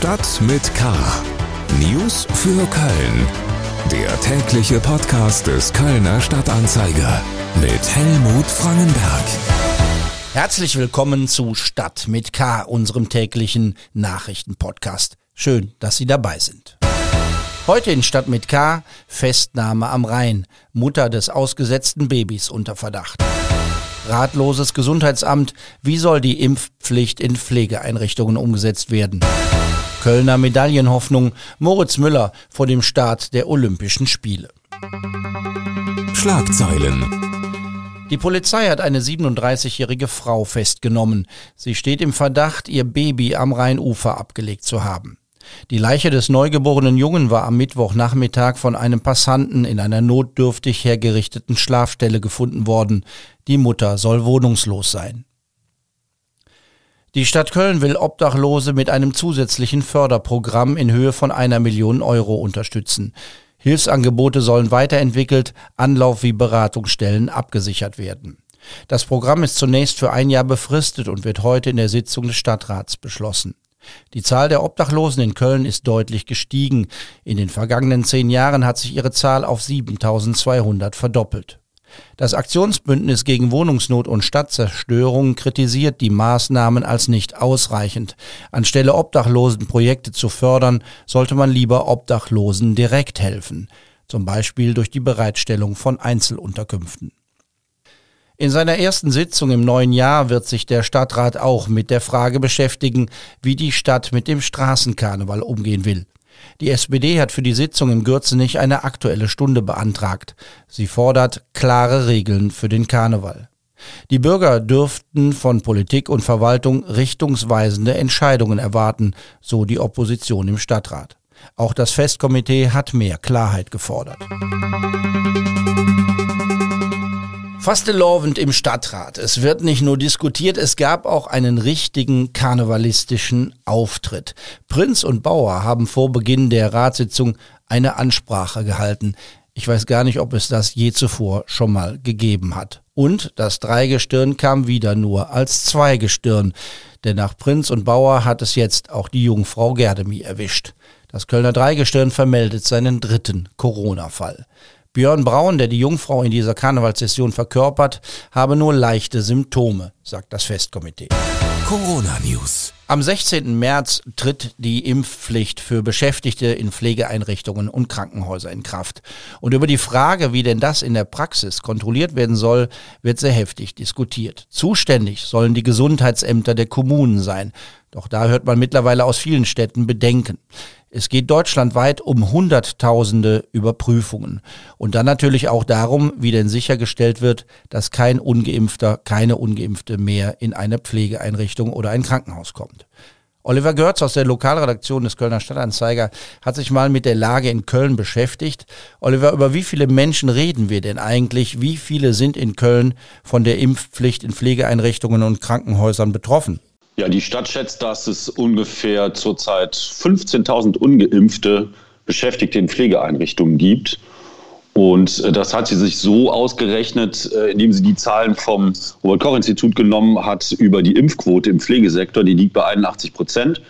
Stadt mit K. News für Köln. Der tägliche Podcast des Kölner Stadtanzeiger mit Helmut Frangenberg. Herzlich willkommen zu Stadt mit K, unserem täglichen Nachrichtenpodcast. Schön, dass Sie dabei sind. Heute in Stadt mit K Festnahme am Rhein. Mutter des ausgesetzten Babys unter Verdacht. Ratloses Gesundheitsamt. Wie soll die Impfpflicht in Pflegeeinrichtungen umgesetzt werden? Kölner Medaillenhoffnung. Moritz Müller vor dem Start der Olympischen Spiele. Schlagzeilen. Die Polizei hat eine 37-jährige Frau festgenommen. Sie steht im Verdacht, ihr Baby am Rheinufer abgelegt zu haben. Die Leiche des neugeborenen Jungen war am Mittwochnachmittag von einem Passanten in einer notdürftig hergerichteten Schlafstelle gefunden worden. Die Mutter soll wohnungslos sein. Die Stadt Köln will Obdachlose mit einem zusätzlichen Förderprogramm in Höhe von einer Million Euro unterstützen. Hilfsangebote sollen weiterentwickelt, Anlauf wie Beratungsstellen abgesichert werden. Das Programm ist zunächst für ein Jahr befristet und wird heute in der Sitzung des Stadtrats beschlossen. Die Zahl der Obdachlosen in Köln ist deutlich gestiegen. In den vergangenen zehn Jahren hat sich ihre Zahl auf 7200 verdoppelt. Das Aktionsbündnis gegen Wohnungsnot und Stadtzerstörung kritisiert die Maßnahmen als nicht ausreichend. Anstelle Obdachlosen Projekte zu fördern, sollte man lieber Obdachlosen direkt helfen, zum Beispiel durch die Bereitstellung von Einzelunterkünften. In seiner ersten Sitzung im neuen Jahr wird sich der Stadtrat auch mit der Frage beschäftigen, wie die Stadt mit dem Straßenkarneval umgehen will. Die SPD hat für die Sitzung im Gürzenich eine aktuelle Stunde beantragt. Sie fordert klare Regeln für den Karneval. Die Bürger dürften von Politik und Verwaltung richtungsweisende Entscheidungen erwarten, so die Opposition im Stadtrat. Auch das Festkomitee hat mehr Klarheit gefordert. Fastelovend im Stadtrat. Es wird nicht nur diskutiert, es gab auch einen richtigen karnevalistischen Auftritt. Prinz und Bauer haben vor Beginn der Ratssitzung eine Ansprache gehalten. Ich weiß gar nicht, ob es das je zuvor schon mal gegeben hat. Und das Dreigestirn kam wieder nur als Zweigestirn. Denn nach Prinz und Bauer hat es jetzt auch die Jungfrau Gerdemi erwischt. Das Kölner Dreigestirn vermeldet seinen dritten Corona-Fall. Björn Braun, der die Jungfrau in dieser Karnevalssession verkörpert, habe nur leichte Symptome, sagt das Festkomitee. Corona News. Am 16. März tritt die Impfpflicht für Beschäftigte in Pflegeeinrichtungen und Krankenhäuser in Kraft. Und über die Frage, wie denn das in der Praxis kontrolliert werden soll, wird sehr heftig diskutiert. Zuständig sollen die Gesundheitsämter der Kommunen sein. Doch da hört man mittlerweile aus vielen Städten Bedenken. Es geht deutschlandweit um Hunderttausende Überprüfungen. Und dann natürlich auch darum, wie denn sichergestellt wird, dass kein ungeimpfter, keine ungeimpfte mehr in eine Pflegeeinrichtung oder ein Krankenhaus kommt. Oliver Görz aus der Lokalredaktion des Kölner Stadtanzeiger hat sich mal mit der Lage in Köln beschäftigt. Oliver, über wie viele Menschen reden wir denn eigentlich? Wie viele sind in Köln von der Impfpflicht in Pflegeeinrichtungen und Krankenhäusern betroffen? Ja, die Stadt schätzt, dass es ungefähr zurzeit 15.000 ungeimpfte Beschäftigte in Pflegeeinrichtungen gibt. Und äh, das hat sie sich so ausgerechnet, äh, indem sie die Zahlen vom Robert-Koch-Institut genommen hat über die Impfquote im Pflegesektor. Die liegt bei 81 Prozent.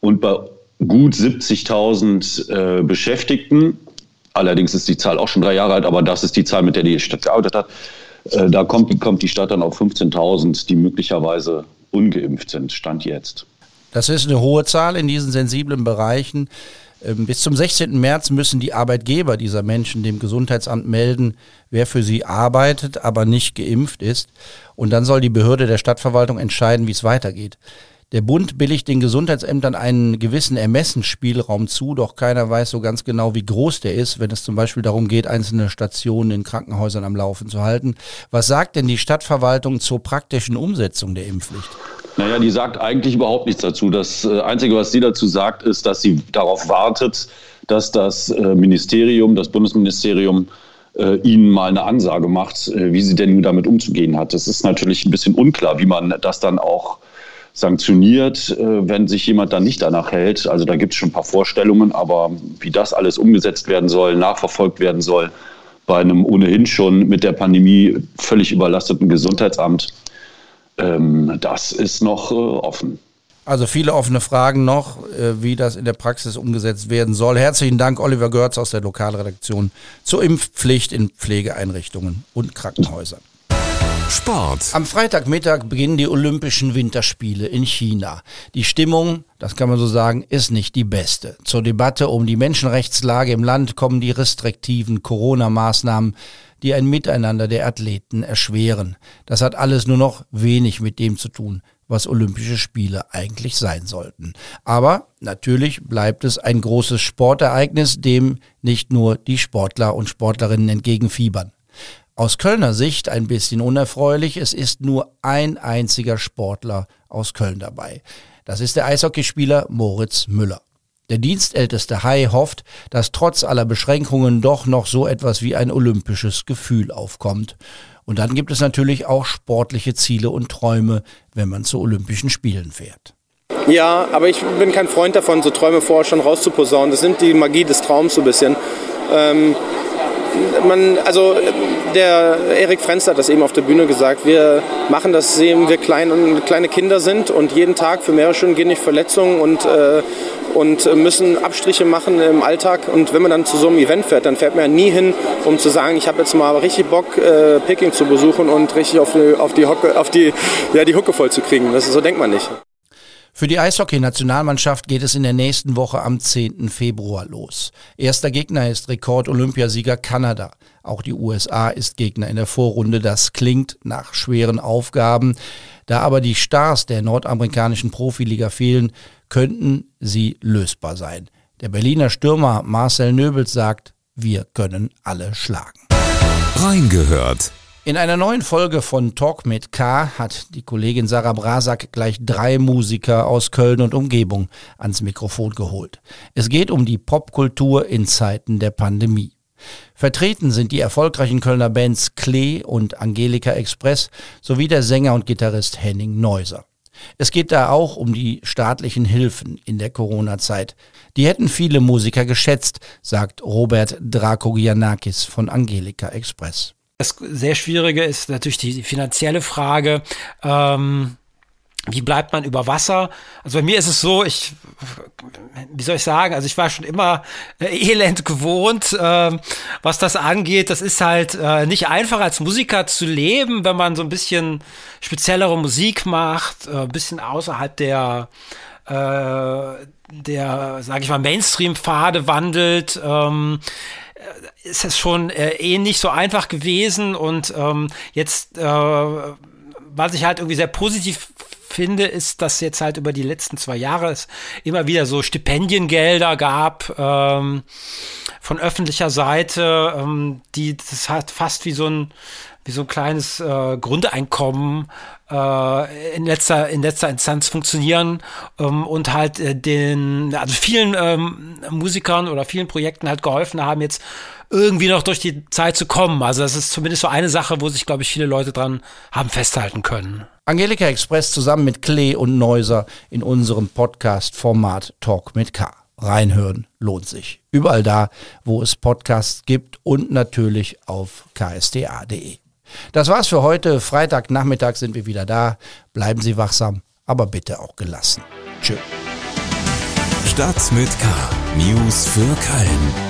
Und bei gut 70.000 äh, Beschäftigten, allerdings ist die Zahl auch schon drei Jahre alt, aber das ist die Zahl, mit der die Stadt gearbeitet hat, da kommt, kommt die Stadt dann auf 15.000, die möglicherweise ungeimpft sind, Stand jetzt. Das ist eine hohe Zahl in diesen sensiblen Bereichen. Ähm, bis zum 16. März müssen die Arbeitgeber dieser Menschen dem Gesundheitsamt melden, wer für sie arbeitet, aber nicht geimpft ist. Und dann soll die Behörde der Stadtverwaltung entscheiden, wie es weitergeht. Der Bund billigt den Gesundheitsämtern einen gewissen Ermessensspielraum zu, doch keiner weiß so ganz genau, wie groß der ist, wenn es zum Beispiel darum geht, einzelne Stationen in Krankenhäusern am Laufen zu halten. Was sagt denn die Stadtverwaltung zur praktischen Umsetzung der Impfpflicht? Naja, die sagt eigentlich überhaupt nichts dazu. Das äh, Einzige, was sie dazu sagt, ist, dass sie darauf wartet, dass das äh, Ministerium, das Bundesministerium, äh, ihnen mal eine Ansage macht, wie sie denn damit umzugehen hat. Das ist natürlich ein bisschen unklar, wie man das dann auch sanktioniert, äh, wenn sich jemand dann nicht danach hält. Also da gibt es schon ein paar Vorstellungen, aber wie das alles umgesetzt werden soll, nachverfolgt werden soll, bei einem ohnehin schon mit der Pandemie völlig überlasteten Gesundheitsamt, ähm, das ist noch äh, offen. Also viele offene Fragen noch, äh, wie das in der Praxis umgesetzt werden soll. Herzlichen Dank, Oliver Görz aus der Lokalredaktion zur Impfpflicht in Pflegeeinrichtungen und Krankenhäusern. Sport. Am Freitagmittag beginnen die Olympischen Winterspiele in China. Die Stimmung, das kann man so sagen, ist nicht die beste. Zur Debatte um die Menschenrechtslage im Land kommen die restriktiven Corona-Maßnahmen, die ein Miteinander der Athleten erschweren. Das hat alles nur noch wenig mit dem zu tun, was Olympische Spiele eigentlich sein sollten. Aber natürlich bleibt es ein großes Sportereignis, dem nicht nur die Sportler und Sportlerinnen entgegenfiebern. Aus Kölner Sicht ein bisschen unerfreulich, es ist nur ein einziger Sportler aus Köln dabei. Das ist der Eishockeyspieler Moritz Müller. Der dienstälteste Hai hofft, dass trotz aller Beschränkungen doch noch so etwas wie ein olympisches Gefühl aufkommt. Und dann gibt es natürlich auch sportliche Ziele und Träume, wenn man zu Olympischen Spielen fährt. Ja, aber ich bin kein Freund davon, so Träume vorher schon rauszuposaunen. Das nimmt die Magie des Traums so ein bisschen. Ähm, man, also der Erik Frenz hat das eben auf der Bühne gesagt. Wir machen das, sehen wir klein kleine Kinder sind und jeden Tag für mehrere Stunden gehen nicht Verletzungen und äh, und müssen Abstriche machen im Alltag. Und wenn man dann zu so einem Event fährt, dann fährt man ja nie hin, um zu sagen, ich habe jetzt mal richtig Bock, äh, Peking zu besuchen und richtig auf die, auf die, Hocke, auf die, ja, die Hucke voll zu kriegen. Das, so denkt man nicht. Für die Eishockey-Nationalmannschaft geht es in der nächsten Woche am 10. Februar los. Erster Gegner ist Rekord-Olympiasieger Kanada. Auch die USA ist Gegner in der Vorrunde. Das klingt nach schweren Aufgaben. Da aber die Stars der nordamerikanischen Profiliga fehlen, könnten sie lösbar sein. Der Berliner Stürmer Marcel Nöbels sagt, wir können alle schlagen. Reingehört. In einer neuen Folge von Talk mit K hat die Kollegin Sarah Brasak gleich drei Musiker aus Köln und Umgebung ans Mikrofon geholt. Es geht um die Popkultur in Zeiten der Pandemie. Vertreten sind die erfolgreichen Kölner Bands Klee und Angelika Express sowie der Sänger und Gitarrist Henning Neuser. Es geht da auch um die staatlichen Hilfen in der Corona-Zeit. Die hätten viele Musiker geschätzt, sagt Robert Drakogianakis von Angelika Express. Das sehr Schwierige ist natürlich die finanzielle Frage. Ähm, wie bleibt man über Wasser? Also bei mir ist es so, ich, wie soll ich sagen, also ich war schon immer äh, elend gewohnt, äh, was das angeht. Das ist halt äh, nicht einfach als Musiker zu leben, wenn man so ein bisschen speziellere Musik macht, äh, ein bisschen außerhalb der äh, der, sage ich mal, Mainstream-Pfade wandelt. Ähm, ist es schon äh, eh nicht so einfach gewesen und ähm, jetzt, äh, was ich halt irgendwie sehr positiv finde, ist, dass jetzt halt über die letzten zwei Jahre es immer wieder so Stipendiengelder gab ähm, von öffentlicher Seite, ähm, die das hat fast wie so ein wie so ein kleines äh, Grundeinkommen äh, in letzter in letzter Instanz funktionieren ähm, und halt äh, den also vielen ähm, Musikern oder vielen Projekten halt geholfen haben jetzt irgendwie noch durch die Zeit zu kommen. Also das ist zumindest so eine Sache, wo sich glaube ich viele Leute dran haben festhalten können. Angelika Express zusammen mit Klee und Neuser in unserem Podcast Format Talk mit K. Reinhören lohnt sich. Überall da, wo es Podcasts gibt und natürlich auf ksta.de. Das war's für heute. Freitagnachmittag sind wir wieder da. Bleiben Sie wachsam, aber bitte auch gelassen. Tschö. Stadt mit K. News für Köln.